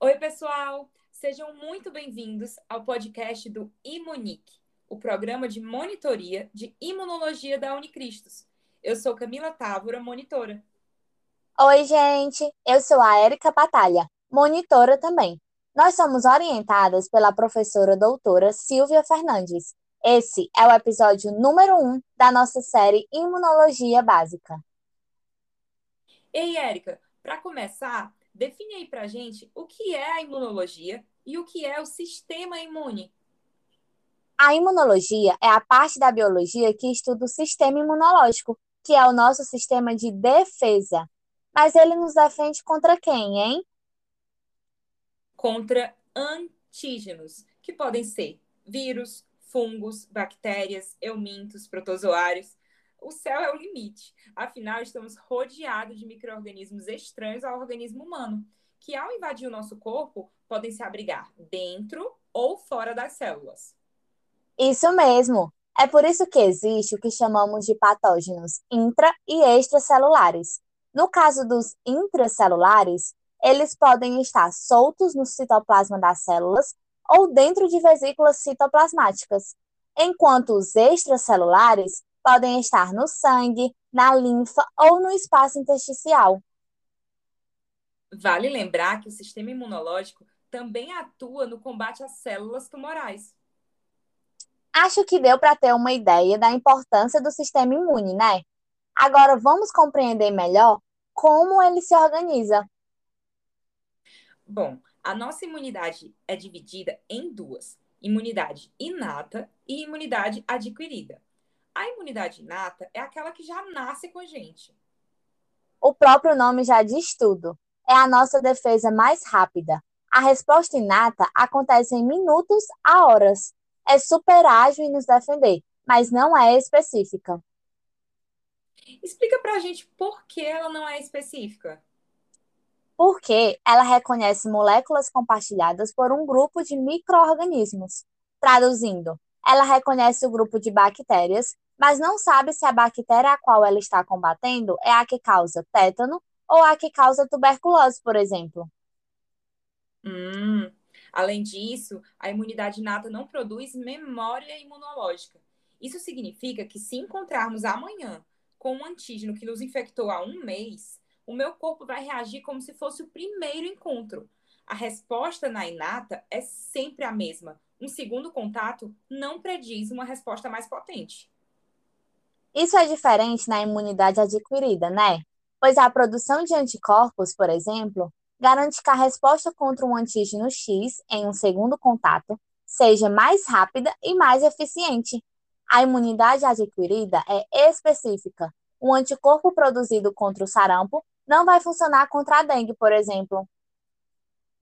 Oi, pessoal! Sejam muito bem-vindos ao podcast do Imunic, o programa de monitoria de imunologia da Unicristos. Eu sou Camila Távora, monitora. Oi, gente! Eu sou a Érica Batalha, monitora também. Nós somos orientadas pela professora doutora Silvia Fernandes. Esse é o episódio número 1 um da nossa série Imunologia Básica. Ei, Érica, para começar, define aí para gente o que é a imunologia e o que é o sistema imune. A imunologia é a parte da biologia que estuda o sistema imunológico, que é o nosso sistema de defesa. Mas ele nos defende contra quem, hein? Contra antígenos, que podem ser vírus, fungos, bactérias, eumintos, protozoários. O céu é o limite. Afinal, estamos rodeados de micro-organismos estranhos ao organismo humano, que ao invadir o nosso corpo, podem se abrigar dentro ou fora das células. Isso mesmo. É por isso que existe o que chamamos de patógenos intra e extracelulares. No caso dos intracelulares, eles podem estar soltos no citoplasma das células ou dentro de vesículas citoplasmáticas, enquanto os extracelulares podem estar no sangue, na linfa ou no espaço intersticial. Vale lembrar que o sistema imunológico também atua no combate às células tumorais. Acho que deu para ter uma ideia da importância do sistema imune, né? Agora vamos compreender melhor como ele se organiza. Bom, a nossa imunidade é dividida em duas: imunidade inata e imunidade adquirida. A imunidade inata é aquela que já nasce com a gente. O próprio nome já diz tudo. É a nossa defesa mais rápida. A resposta inata acontece em minutos a horas. É super ágil em nos defender, mas não é específica. Explica pra gente por que ela não é específica. Porque ela reconhece moléculas compartilhadas por um grupo de micro-organismos. Traduzindo, ela reconhece o grupo de bactérias, mas não sabe se a bactéria a qual ela está combatendo é a que causa tétano ou a que causa tuberculose, por exemplo. Hum. Além disso, a imunidade inata não produz memória imunológica. Isso significa que se encontrarmos amanhã com um antígeno que nos infectou há um mês, o meu corpo vai reagir como se fosse o primeiro encontro. A resposta na inata é sempre a mesma. Um segundo contato não prediz uma resposta mais potente. Isso é diferente na imunidade adquirida, né? Pois a produção de anticorpos, por exemplo, garante que a resposta contra um antígeno X em um segundo contato seja mais rápida e mais eficiente. A imunidade adquirida é específica. O anticorpo produzido contra o sarampo não vai funcionar contra a dengue, por exemplo.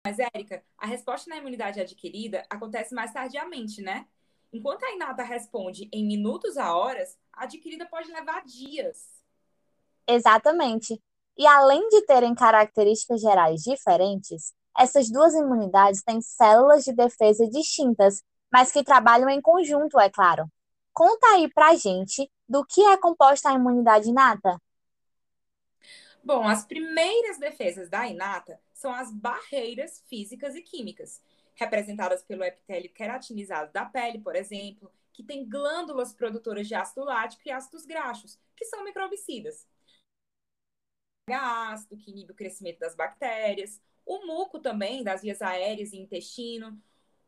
Mas, Érica, a resposta na imunidade adquirida acontece mais tardiamente, né? Enquanto a inata responde em minutos a horas, a adquirida pode levar dias. Exatamente. E além de terem características gerais diferentes, essas duas imunidades têm células de defesa distintas, mas que trabalham em conjunto, é claro. Conta aí pra gente do que é composta a imunidade inata. Bom, as primeiras defesas da inata são as barreiras físicas e químicas, representadas pelo epitélio queratinizado da pele, por exemplo, que tem glândulas produtoras de ácido lático e ácidos graxos, que são microbicidas. Ácido, que inibe o crescimento das bactérias, o muco também, das vias aéreas e intestino,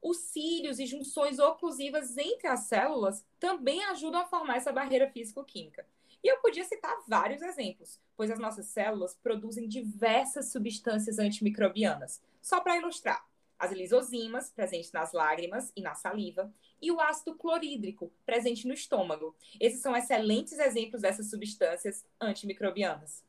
os cílios e junções oclusivas entre as células também ajudam a formar essa barreira físico-química. E eu podia citar vários exemplos, pois as nossas células produzem diversas substâncias antimicrobianas. Só para ilustrar, as lisozimas, presentes nas lágrimas e na saliva, e o ácido clorídrico, presente no estômago. Esses são excelentes exemplos dessas substâncias antimicrobianas.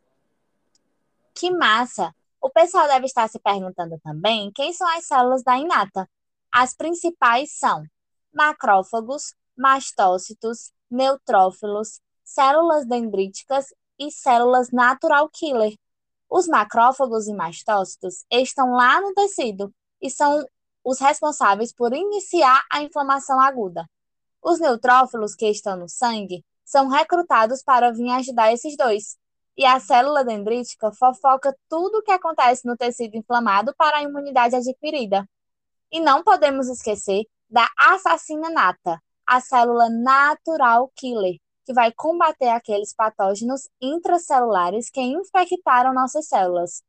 Que massa! O pessoal deve estar se perguntando também quem são as células da inata. As principais são macrófagos, mastócitos, neutrófilos, células dendríticas e células natural killer. Os macrófagos e mastócitos estão lá no tecido e são os responsáveis por iniciar a inflamação aguda. Os neutrófilos que estão no sangue são recrutados para vir ajudar esses dois. E a célula dendrítica fofoca tudo o que acontece no tecido inflamado para a imunidade adquirida. E não podemos esquecer da assassina nata, a célula natural killer, que vai combater aqueles patógenos intracelulares que infectaram nossas células.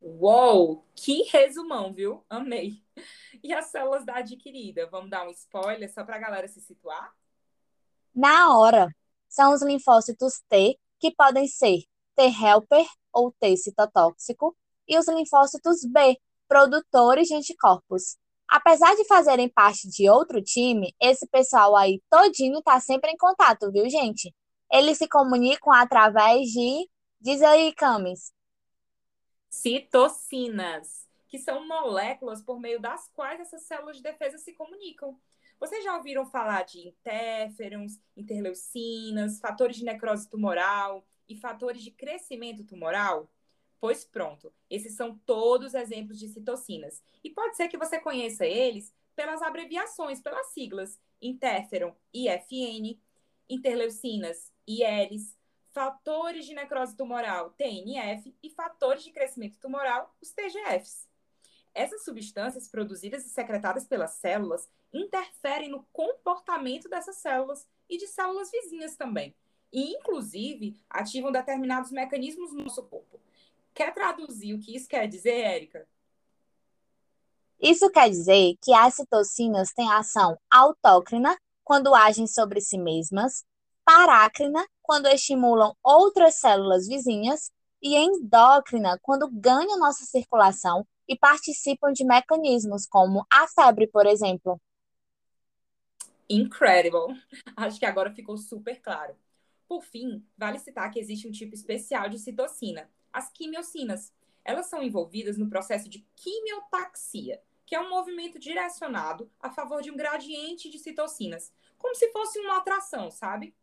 Uou, que resumão, viu? Amei. E as células da adquirida? Vamos dar um spoiler só para a galera se situar? Na hora, são os linfócitos T, que podem ser T helper ou T citotóxico, e os linfócitos B, produtores de anticorpos. Apesar de fazerem parte de outro time, esse pessoal aí todinho tá sempre em contato, viu, gente? Eles se comunicam através de. Diz aí, Camis. Citocinas, que são moléculas por meio das quais essas células de defesa se comunicam. Vocês já ouviram falar de interferons, interleucinas, fatores de necrose tumoral e fatores de crescimento tumoral? Pois pronto, esses são todos exemplos de citocinas. E pode ser que você conheça eles pelas abreviações, pelas siglas interferon, IFN, interleucinas, ILs, fatores de necrose tumoral, TNF, e fatores de crescimento tumoral, os TGFs. Essas substâncias produzidas e secretadas pelas células interferem no comportamento dessas células e de células vizinhas também. E, inclusive, ativam determinados mecanismos no nosso corpo. Quer traduzir o que isso quer dizer, Érica? Isso quer dizer que as citocinas têm ação autócrina quando agem sobre si mesmas, parácrina quando estimulam outras células vizinhas e endócrina quando ganham nossa circulação e participam de mecanismos como a febre, por exemplo. Incredible! Acho que agora ficou super claro. Por fim, vale citar que existe um tipo especial de citocina, as quimiocinas. Elas são envolvidas no processo de quimiotaxia, que é um movimento direcionado a favor de um gradiente de citocinas, como se fosse uma atração, sabe?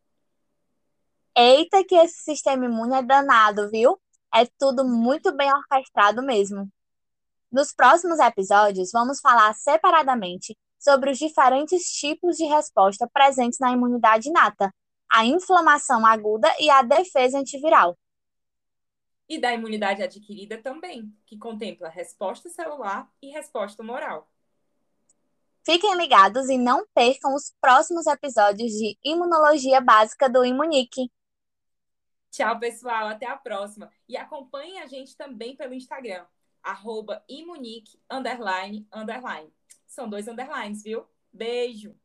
Eita, que esse sistema imune é danado, viu? É tudo muito bem orquestrado mesmo. Nos próximos episódios, vamos falar separadamente sobre os diferentes tipos de resposta presentes na imunidade inata, a inflamação aguda e a defesa antiviral e da imunidade adquirida também, que contempla resposta celular e resposta moral. Fiquem ligados e não percam os próximos episódios de Imunologia Básica do Imunique. Tchau, pessoal. Até a próxima. E acompanhem a gente também pelo Instagram, arroba imunique, underline, underline. São dois underlines, viu? Beijo!